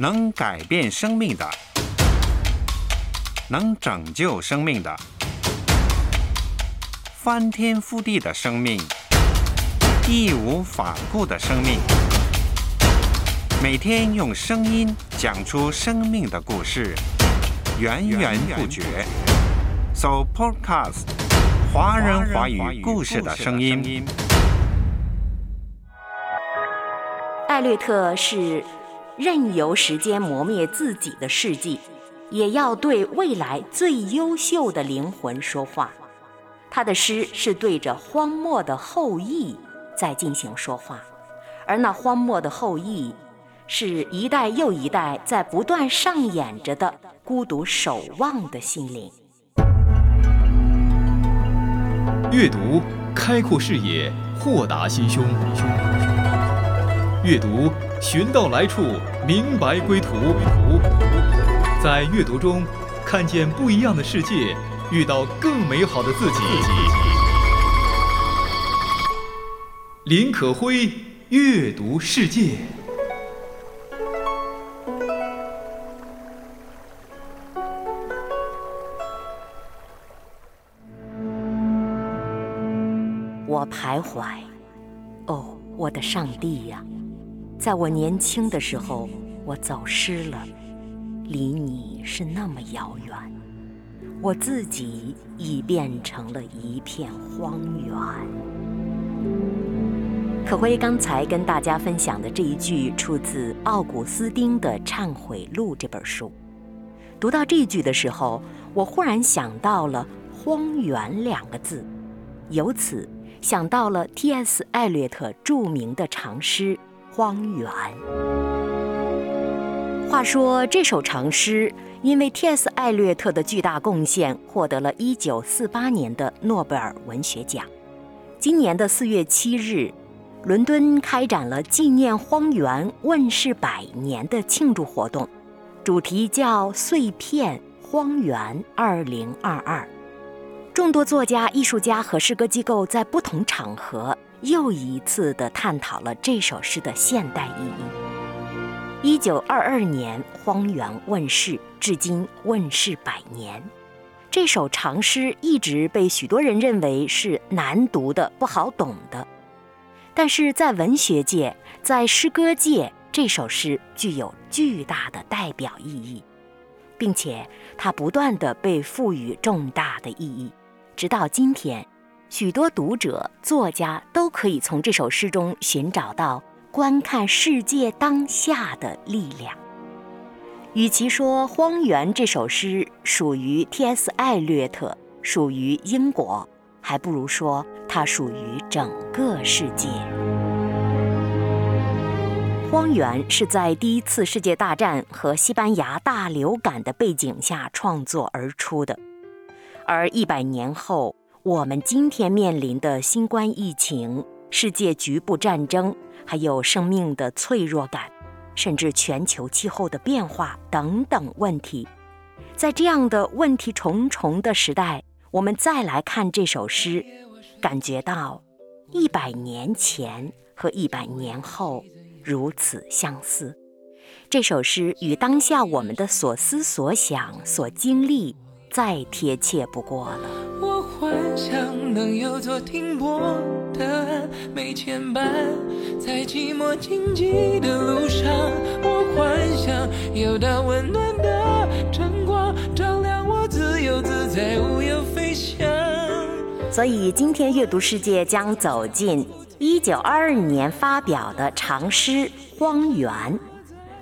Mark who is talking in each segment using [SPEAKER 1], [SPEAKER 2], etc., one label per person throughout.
[SPEAKER 1] 能改变生命的，能拯救生命的，翻天覆地的生命，义无反顾的生命。每天用声音讲出生命的故事，源源不绝。So Podcast，华人华语故事的声音。
[SPEAKER 2] 艾略特是任由时间磨灭自己的事迹，也要对未来最优秀的灵魂说话。他的诗是对着荒漠的后裔在进行说话，而那荒漠的后裔。是一代又一代在不断上演着的孤独守望的心灵。
[SPEAKER 3] 阅读开阔视野，豁达心胸。阅读寻到来处，明白归途。在阅读中看见不一样的世界，遇到更美好的自己。林可辉，阅读世界。
[SPEAKER 2] 我徘徊，哦，我的上帝呀！在我年轻的时候，我走失了，离你是那么遥远，我自己已变成了一片荒原。可辉刚才跟大家分享的这一句，出自奥古斯丁的《忏悔录》这本书。读到这句的时候，我忽然想到了“荒原”两个字，由此。想到了 T.S. 艾略特著名的长诗《荒原》。话说这首长诗因为 T.S. 艾略特的巨大贡献，获得了一九四八年的诺贝尔文学奖。今年的四月七日，伦敦开展了纪念《荒原》问世百年的庆祝活动，主题叫“碎片荒原二零二二”。众多作家、艺术家和诗歌机构在不同场合又一次地探讨了这首诗的现代意义。一九二二年《荒原》问世，至今问世百年。这首长诗一直被许多人认为是难读的、不好懂的，但是在文学界、在诗歌界，这首诗具有巨大的代表意义，并且它不断地被赋予重大的意义。直到今天，许多读者、作家都可以从这首诗中寻找到观看世界当下的力量。与其说《荒原》这首诗属于 T.S. 艾略特，属于英国，还不如说它属于整个世界。《荒原》是在第一次世界大战和西班牙大流感的背景下创作而出的。而一百年后，我们今天面临的新冠疫情、世界局部战争，还有生命的脆弱感，甚至全球气候的变化等等问题，在这样的问题重重的时代，我们再来看这首诗，感觉到一百年前和一百年后如此相似。这首诗与当下我们的所思所想、所经历。再贴切不过了。想能有座停泊的岸，没牵绊，在寂寞荆棘的路上。我幻想有道温暖的晨光，照亮我自由自在，无忧飞翔。所以今天阅读世界将走进一九二二年发表的长诗《荒原》，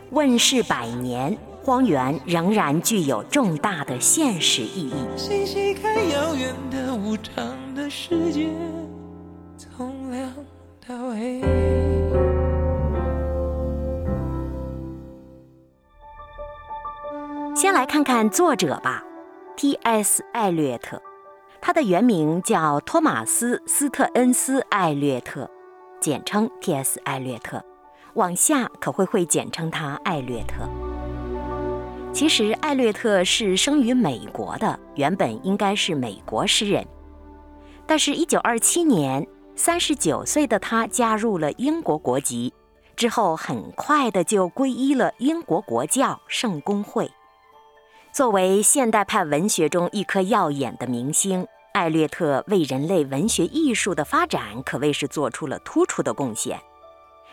[SPEAKER 2] 问世百年。荒原仍然具有重大的现实意义。先来看看作者吧，T.S. 艾略特，他的原名叫托马斯·斯特恩斯·艾略特，简称 T.S. 艾略特，往下可会会简称他艾略特。其实，艾略特是生于美国的，原本应该是美国诗人。但是，一九二七年，三十九岁的他加入了英国国籍，之后很快的就皈依了英国国教圣公会。作为现代派文学中一颗耀眼的明星，艾略特为人类文学艺术的发展可谓是做出了突出的贡献。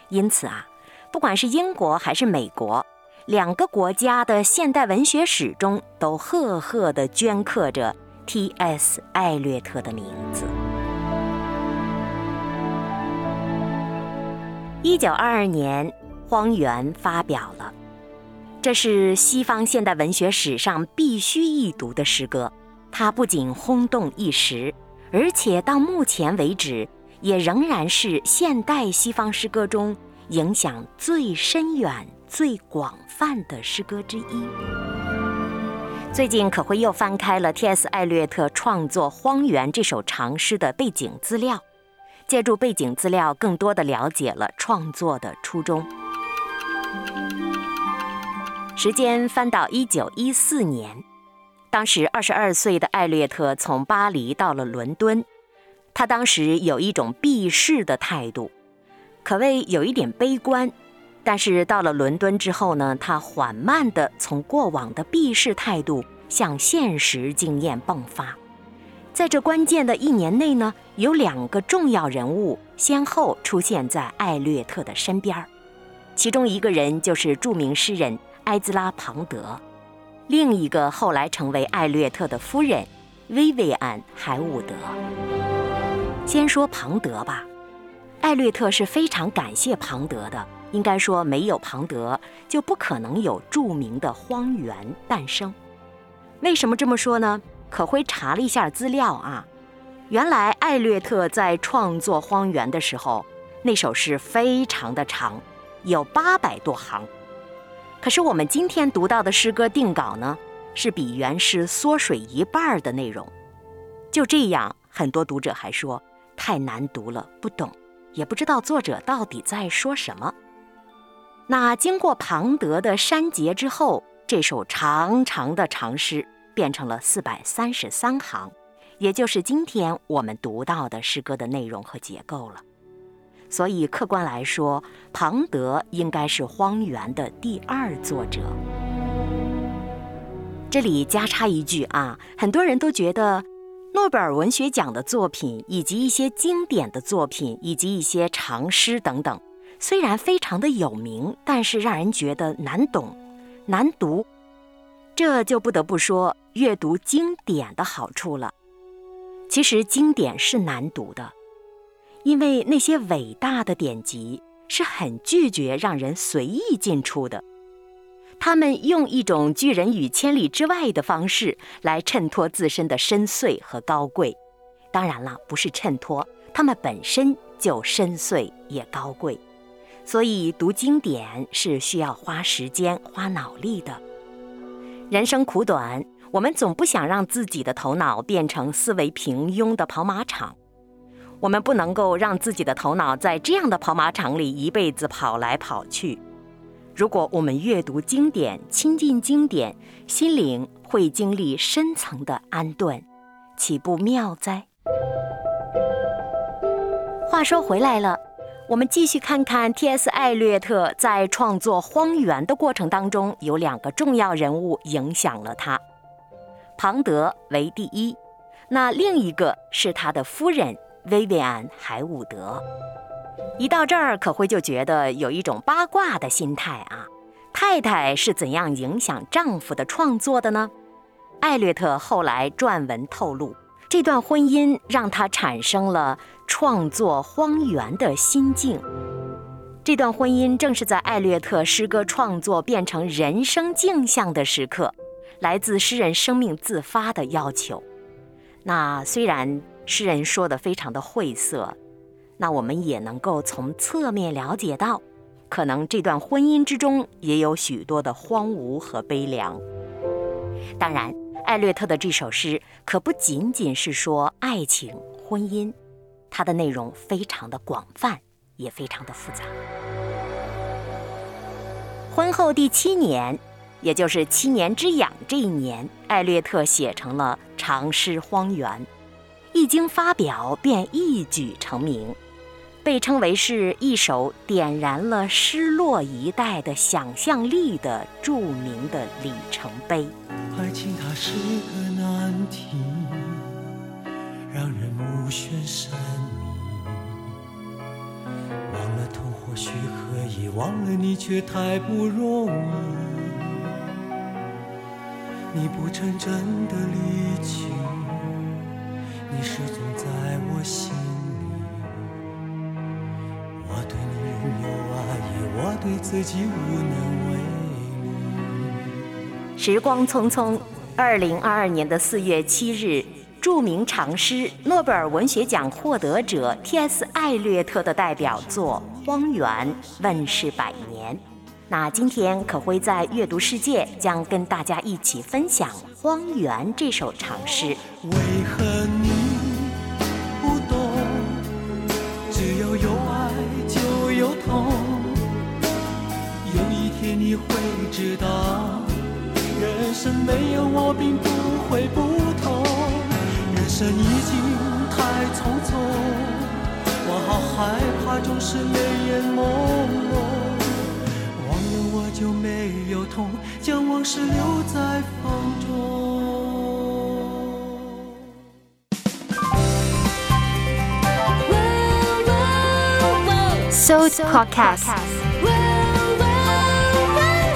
[SPEAKER 2] 因此啊，不管是英国还是美国，两个国家的现代文学史中都赫赫地镌刻着 T.S. 艾略特的名字。一九二二年，《荒原》发表了。这是西方现代文学史上必须一读的诗歌，它不仅轰动一时，而且到目前为止也仍然是现代西方诗歌中影响最深远、最广泛的诗歌之一。最近可会又翻开了 T.S. 艾略特创作《荒原》这首长诗的背景资料，借助背景资料，更多的了解了创作的初衷。时间翻到一九一四年，当时二十二岁的艾略特从巴黎到了伦敦。他当时有一种避世的态度，可谓有一点悲观。但是到了伦敦之后呢，他缓慢地从过往的避世态度向现实经验迸发。在这关键的一年内呢，有两个重要人物先后出现在艾略特的身边其中一个人就是著名诗人。埃兹拉·庞德，另一个后来成为艾略特的夫人，薇薇安·海伍德。先说庞德吧，艾略特是非常感谢庞德的。应该说，没有庞德，就不可能有著名的《荒原》诞生。为什么这么说呢？可辉查了一下资料啊，原来艾略特在创作《荒原》的时候，那首诗非常的长，有八百多行。可是我们今天读到的诗歌定稿呢，是比原诗缩水一半的内容。就这样，很多读者还说太难读了，不懂，也不知道作者到底在说什么。那经过庞德的删节之后，这首长长的长诗变成了四百三十三行，也就是今天我们读到的诗歌的内容和结构了。所以，客观来说，庞德应该是《荒原》的第二作者。这里加插一句啊，很多人都觉得诺贝尔文学奖的作品，以及一些经典的作品，以及一些长诗等等，虽然非常的有名，但是让人觉得难懂、难读。这就不得不说阅读经典的好处了。其实，经典是难读的。因为那些伟大的典籍是很拒绝让人随意进出的，他们用一种拒人于千里之外的方式来衬托自身的深邃和高贵。当然了，不是衬托，他们本身就深邃也高贵。所以读经典是需要花时间、花脑力的。人生苦短，我们总不想让自己的头脑变成思维平庸的跑马场。我们不能够让自己的头脑在这样的跑马场里一辈子跑来跑去。如果我们阅读经典、亲近经典，心灵会经历深层的安顿，岂不妙哉？话说回来了，我们继续看看 T.S. 艾略特在创作《荒原》的过程当中，有两个重要人物影响了他，庞德为第一，那另一个是他的夫人。薇薇安·海伍德，一到这儿，可会就觉得有一种八卦的心态啊。太太是怎样影响丈夫的创作的呢？艾略特后来撰文透露，这段婚姻让他产生了创作《荒原》的心境。这段婚姻正是在艾略特诗歌创作变成人生镜像的时刻，来自诗人生命自发的要求。那虽然。诗人说的非常的晦涩，那我们也能够从侧面了解到，可能这段婚姻之中也有许多的荒芜和悲凉。当然，艾略特的这首诗可不仅仅是说爱情、婚姻，它的内容非常的广泛，也非常的复杂。婚后第七年，也就是七年之痒这一年，艾略特写成了长诗《荒原》。一经发表，便一举成名。被称为是一首点燃了失落一代的想象力的著名的里程碑。
[SPEAKER 4] 爱情它是个难题，让人目眩神迷。忘了痛或许可以，忘了你却太不容易。你不曾真的离去，你始终自己无能为
[SPEAKER 2] 力。时光匆匆，二零二二年的四月七日，著名长诗、诺贝尔文学奖获得者 T.S. 艾略特的代表作《荒原》问世百年。那今天可辉在阅读世界将跟大家一起分享《荒原》这首长诗。
[SPEAKER 4] 为何你会知道，人生没有我并不会不同。人生已经太匆匆，我好害怕总是泪眼朦胧。就没有痛，将往事留在风中。
[SPEAKER 5] So Podcast，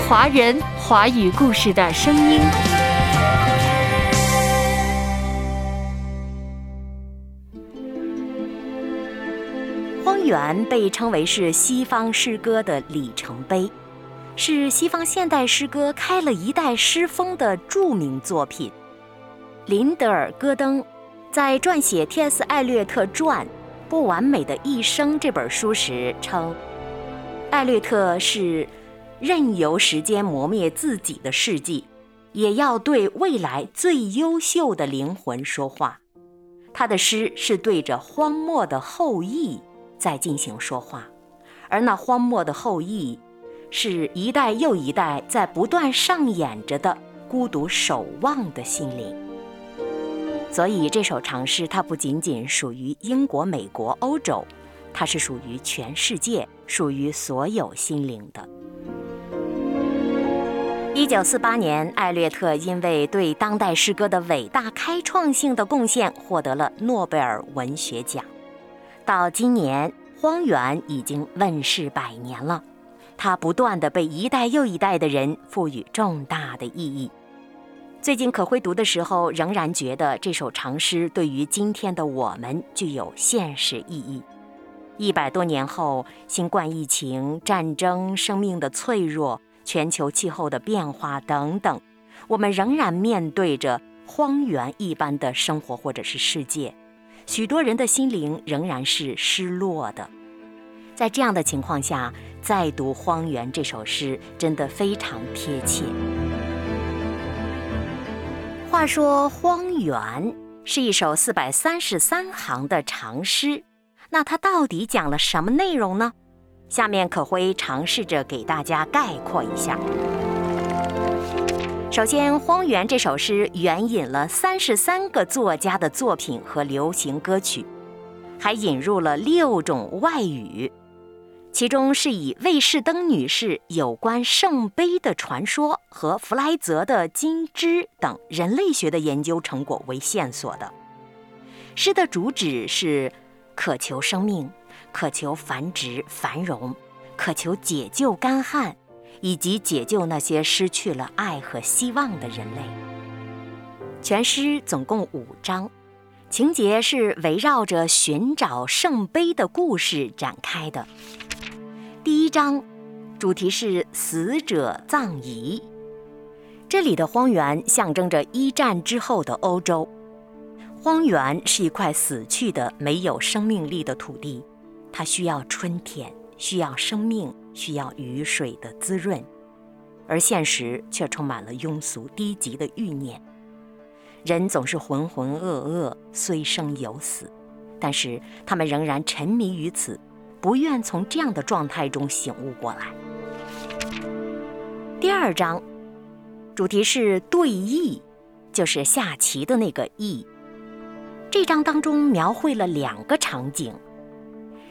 [SPEAKER 5] 华人华语故事的声音。
[SPEAKER 2] 荒原被称为是西方诗歌的里程碑。是西方现代诗歌开了一代诗风的著名作品。林德尔·戈登在撰写 T.S. 艾略特传《不完美的一生》这本书时称，艾略特是任由时间磨灭自己的事迹，也要对未来最优秀的灵魂说话。他的诗是对着荒漠的后裔在进行说话，而那荒漠的后裔。是一代又一代在不断上演着的孤独守望的心灵。所以这首长诗，它不仅仅属于英国、美国、欧洲，它是属于全世界，属于所有心灵的。一九四八年，艾略特因为对当代诗歌的伟大开创性的贡献，获得了诺贝尔文学奖。到今年，《荒原》已经问世百年了。它不断的被一代又一代的人赋予重大的意义。最近可会读的时候，仍然觉得这首长诗对于今天的我们具有现实意义。一百多年后，新冠疫情、战争、生命的脆弱、全球气候的变化等等，我们仍然面对着荒原一般的生活或者是世界，许多人的心灵仍然是失落的。在这样的情况下，再读《荒原》这首诗，真的非常贴切。话说，《荒原》是一首四百三十三行的长诗，那它到底讲了什么内容呢？下面可辉尝试着给大家概括一下。首先，《荒原》这首诗援引了三十三个作家的作品和流行歌曲，还引入了六种外语。其中是以魏士登女士有关圣杯的传说和弗莱泽的金枝等人类学的研究成果为线索的。诗的主旨是渴求生命，渴求繁殖繁荣，渴求解救干旱，以及解救那些失去了爱和希望的人类。全诗总共五章，情节是围绕着寻找圣杯的故事展开的。第一章，主题是死者葬仪。这里的荒原象征着一战之后的欧洲。荒原是一块死去的、没有生命力的土地，它需要春天，需要生命，需要雨水的滋润。而现实却充满了庸俗低级的欲念。人总是浑浑噩噩，虽生有死，但是他们仍然沉迷于此。不愿从这样的状态中醒悟过来。第二章，主题是对弈，就是下棋的那个弈。这章当中描绘了两个场景，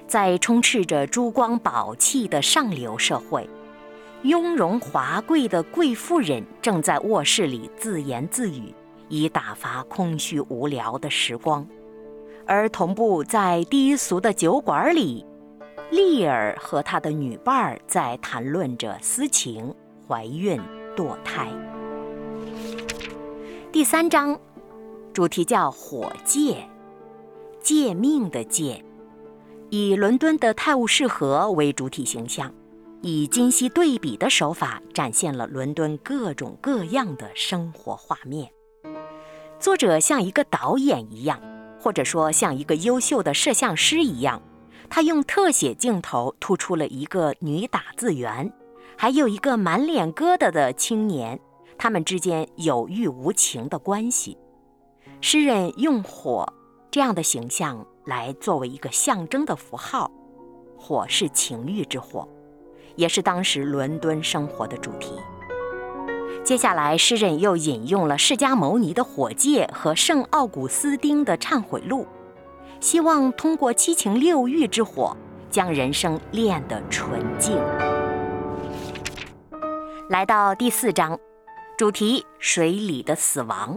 [SPEAKER 2] 在充斥着珠光宝气的上流社会，雍容华贵的贵妇人正在卧室里自言自语，以打发空虚无聊的时光；而同步在低俗的酒馆里，丽儿和她的女伴儿在谈论着私情、怀孕、堕胎。第三章，主题叫“火戒”，戒命的戒。以伦敦的泰晤士河为主体形象，以今昔对比的手法展现了伦敦各种各样的生活画面。作者像一个导演一样，或者说像一个优秀的摄像师一样，他用特写镜头突出了一个女打字员，还有一个满脸疙瘩的青年，他们之间有欲无情的关系。诗人用火这样的形象。来作为一个象征的符号，火是情欲之火，也是当时伦敦生活的主题。接下来，诗人又引用了释迦牟尼的火戒和圣奥古斯丁的忏悔录，希望通过七情六欲之火，将人生炼得纯净。来到第四章，主题：水里的死亡。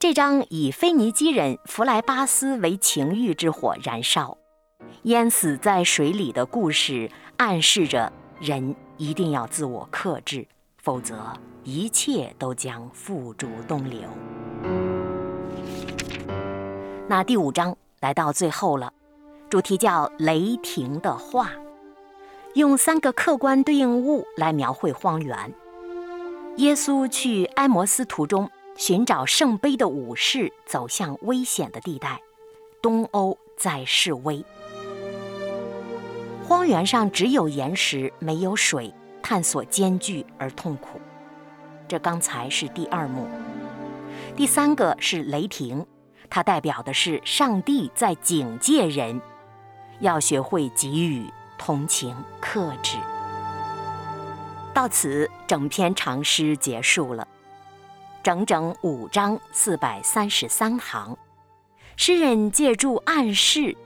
[SPEAKER 2] 这张以腓尼基人弗莱巴斯为情欲之火燃烧，淹死在水里的故事，暗示着人一定要自我克制，否则一切都将付诸东流。那第五章来到最后了，主题叫雷霆的话，用三个客观对应物来描绘荒原。耶稣去埃摩斯途中。寻找圣杯的武士走向危险的地带，东欧在示威。荒原上只有岩石，没有水，探索艰巨而痛苦。这刚才是第二幕。第三个是雷霆，它代表的是上帝在警戒人，要学会给予同情、克制。到此，整篇长诗结束了。整整五章四百三十三行，诗人借助暗示，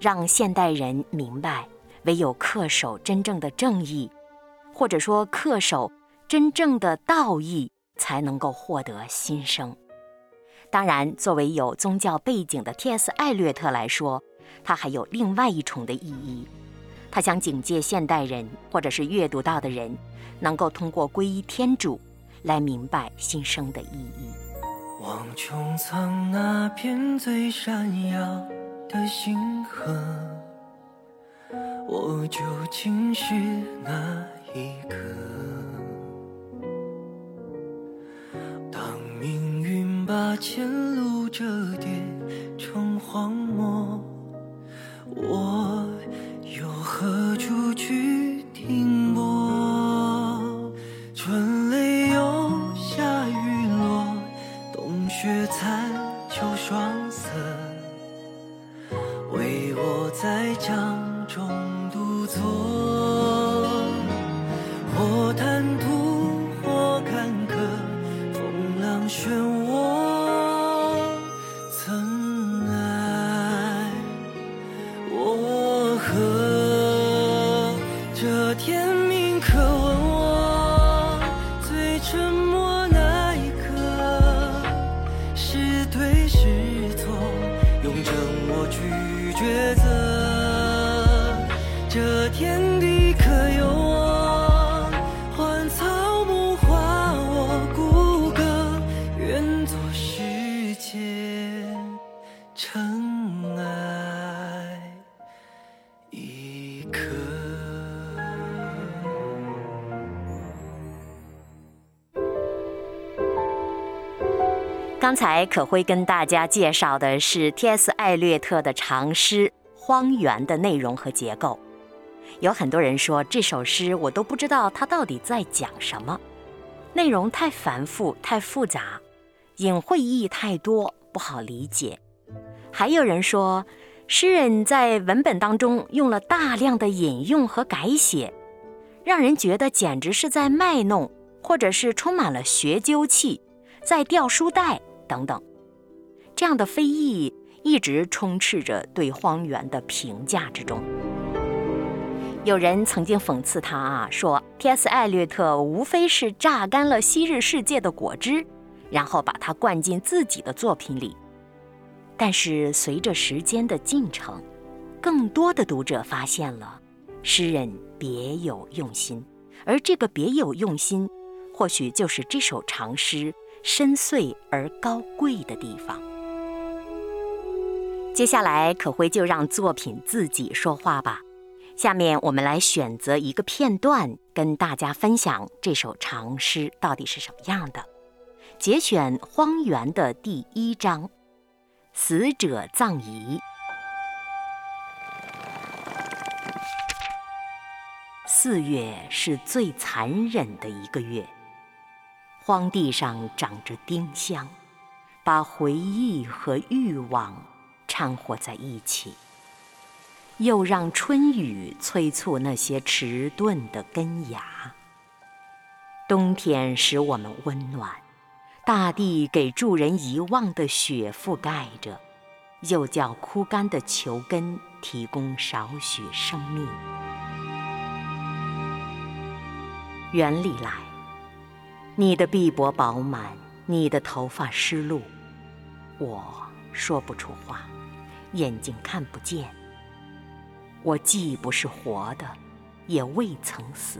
[SPEAKER 2] 让现代人明白，唯有恪守真正的正义，或者说恪守真正的道义，才能够获得新生。当然，作为有宗教背景的 T.S. 艾略特来说，他还有另外一重的意义。他想警戒现代人，或者是阅读到的人，能够通过皈依天主。来明白新生的意义。
[SPEAKER 6] 望穹苍那片最闪耀的星河，我究竟是哪一个？当命运把前路折叠成荒漠，我又何处去残秋霜色，为我在江中独坐。或坦途，或坎坷，风浪漩
[SPEAKER 2] 刚才可辉跟大家介绍的是 T.S. 艾略特的长诗《荒原》的内容和结构。有很多人说这首诗我都不知道它到底在讲什么，内容太繁复、太复杂，隐晦意义太多，不好理解。还有人说，诗人在文本当中用了大量的引用和改写，让人觉得简直是在卖弄，或者是充满了学究气，在掉书袋。等等，这样的非议一直充斥着对荒原的评价之中。有人曾经讽刺他啊，说 T.S. 艾略特无非是榨干了昔日世界的果汁，然后把它灌进自己的作品里。但是随着时间的进程，更多的读者发现了诗人别有用心，而这个别有用心，或许就是这首长诗深邃而高贵的地方。接下来，可辉就让作品自己说话吧。下面我们来选择一个片段，跟大家分享这首长诗到底是什么样的。节选《荒原》的第一章：死者葬仪。四月是最残忍的一个月，荒地上长着丁香，把回忆和欲望掺和在一起。又让春雨催促那些迟钝的根芽。冬天使我们温暖，大地给助人遗忘的雪覆盖着，又叫枯干的球根提供少许生命。园里来，你的臂膊饱满，你的头发湿漉，我说不出话，眼睛看不见。我既不是活的，也未曾死，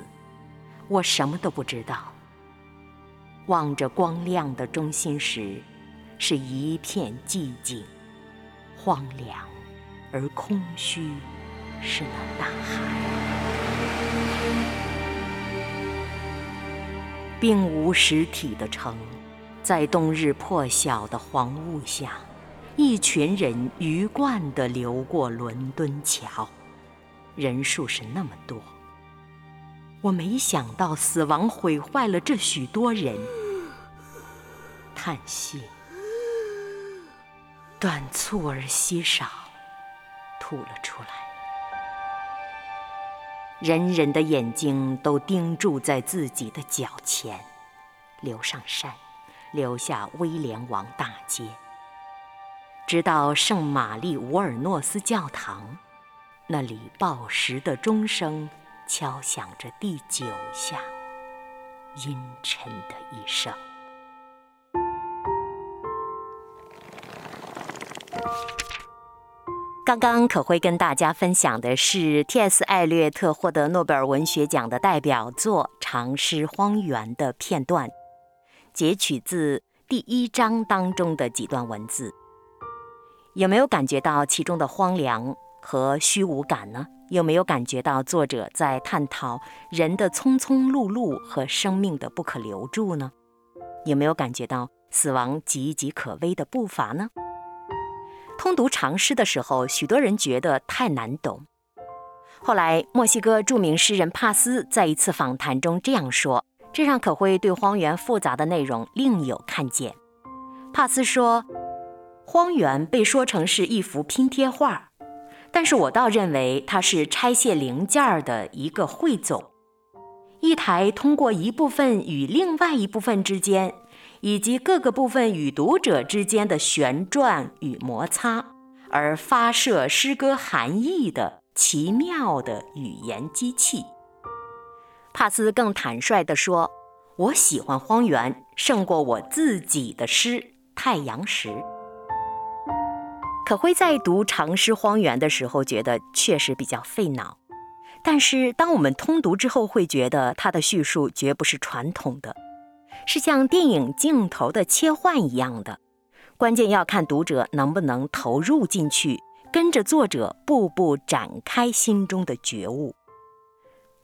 [SPEAKER 2] 我什么都不知道。望着光亮的中心时，是一片寂静、荒凉而空虚，是那大海，并无实体的城，在冬日破晓的黄雾下，一群人鱼贯地流过伦敦桥。人数是那么多，我没想到死亡毁坏了这许多人。叹息，短促而稀少，吐了出来。人人的眼睛都盯住在自己的脚前，流上山，留下威廉王大街，直到圣玛丽乌尔诺斯教堂。那里报时的钟声敲响着第九下，阴沉的一声。刚刚可会跟大家分享的是 T.S. 艾略特获得诺贝尔文学奖的代表作长诗《荒原》的片段，截取自第一章当中的几段文字。有没有感觉到其中的荒凉？和虚无感呢？有没有感觉到作者在探讨人的匆匆碌碌和生命的不可留住呢？有没有感觉到死亡岌岌可危的步伐呢？通读长诗的时候，许多人觉得太难懂。后来，墨西哥著名诗人帕斯在一次访谈中这样说，这让可辉对荒原复杂的内容另有看见。帕斯说，荒原被说成是一幅拼贴画。但是我倒认为它是拆卸零件儿的一个汇总，一台通过一部分与另外一部分之间，以及各个部分与读者之间的旋转与摩擦，而发射诗歌含义的奇妙的语言机器。帕斯更坦率地说：“我喜欢荒原胜过我自己的诗《太阳石》。”可辉在读长诗《荒原》的时候，觉得确实比较费脑。但是当我们通读之后，会觉得他的叙述绝不是传统的，是像电影镜头的切换一样的。关键要看读者能不能投入进去，跟着作者步步展开心中的觉悟。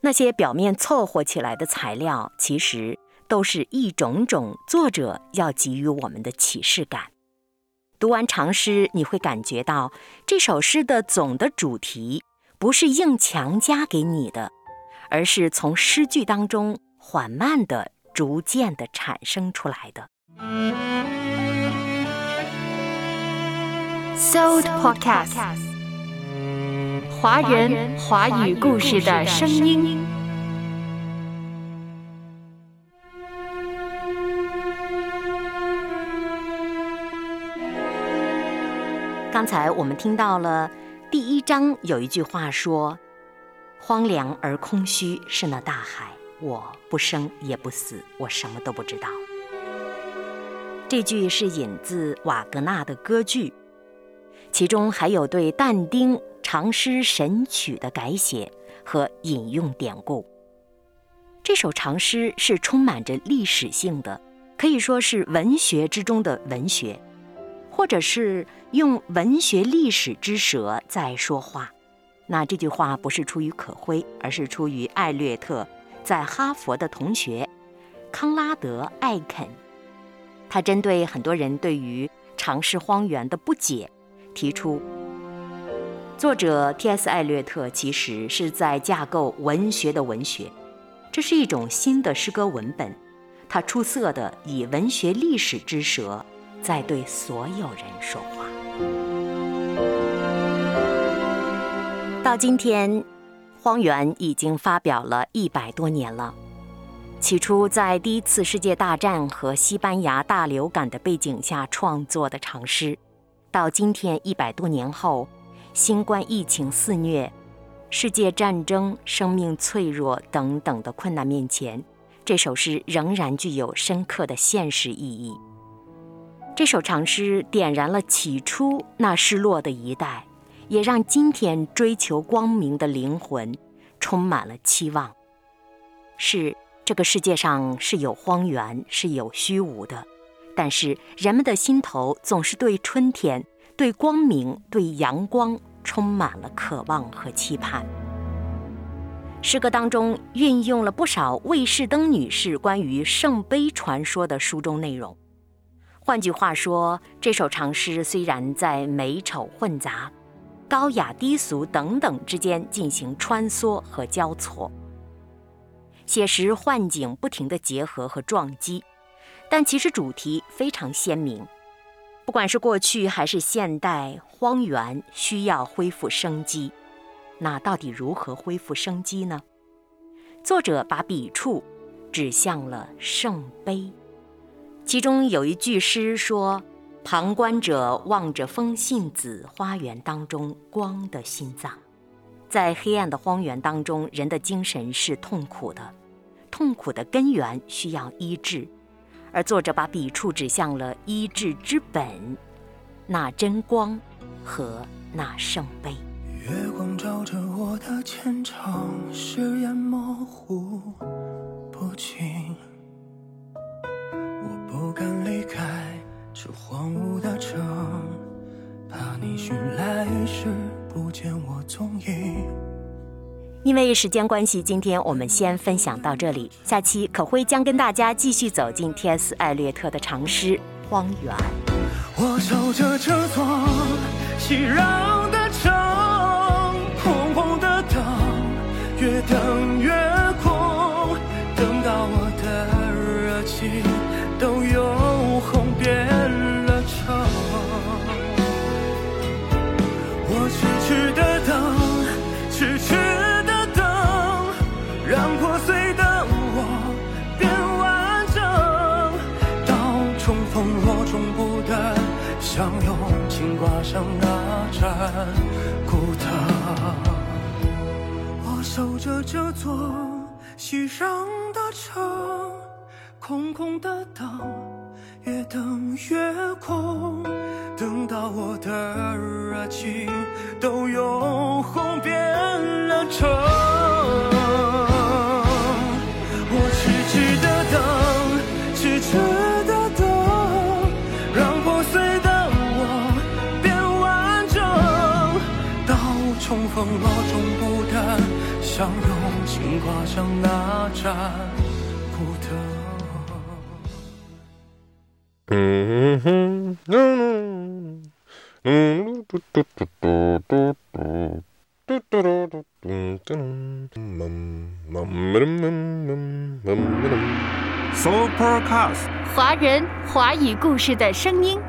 [SPEAKER 2] 那些表面凑合起来的材料，其实都是一种种作者要给予我们的启示感。读完长诗，你会感觉到这首诗的总的主题不是硬强加给你的，而是从诗句当中缓慢的、逐渐的产生出来的。
[SPEAKER 5] Sold Podcast，华人华语故事的声音。
[SPEAKER 2] 刚才我们听到了第一章有一句话说：“荒凉而空虚是那大海，我不生也不死，我什么都不知道。”这句是引自瓦格纳的歌剧，其中还有对但丁长诗神曲的改写和引用典故。这首长诗是充满着历史性的，可以说是文学之中的文学，或者是用文学历史之舌在说话。那这句话不是出于可辉，而是出于艾略特在哈佛的同学康拉德·艾肯。他针对很多人对于尝试荒原的不解，提出：作者 T.S. 艾略特其实是在架构文学的文学，这是一种新的诗歌文本。他出色的以文学历史之舌，在对所有人说话。到今天，荒原已经发表了一百多年了。起初，在第一次世界大战和西班牙大流感的背景下创作的长诗，到今天一百多年后，新冠疫情肆虐、世界战争、生命脆弱等等的困难面前，这首诗仍然具有深刻的现实意义。这首长诗点燃了起初那失落的一代，也让今天追求光明的灵魂充满了期望。是。这个世界上是有荒原，是有虚无的，但是人们的心头总是对春天、对光明、对阳光充满了渴望和期盼。诗歌当中运用了不少魏士登女士关于圣杯传说的书中内容。换句话说，这首长诗虽然在美丑混杂、高雅低俗等等之间进行穿梭和交错。写实幻景不停地结合和撞击，但其实主题非常鲜明。不管是过去还是现代，荒原需要恢复生机。那到底如何恢复生机呢？作者把笔触指向了圣杯，其中有一句诗说：“旁观者望着风信子花园当中光的心脏。”在黑暗的荒原当中，人的精神是痛苦的，痛苦的根源需要医治，而作者把笔触指向了医治之本，那真光和那圣杯。
[SPEAKER 6] 月光照着我的前程，誓言模糊不清，我不敢离开这荒芜的城，怕你寻来时。不见我踪影。
[SPEAKER 2] 因为时间关系，今天我们先分享到这里。下期可辉将跟大家继续走进 T.S. 艾略特的长诗《荒原》。
[SPEAKER 6] 我守着这座熙攘的城，空空的等，越等越这座熙攘的城，空空的等，越等越空。等到我的热情都用红变了成，挂上那盏孤灯。嗯哼，嗯。
[SPEAKER 1] Supercast，
[SPEAKER 5] 华人华语故事的声音。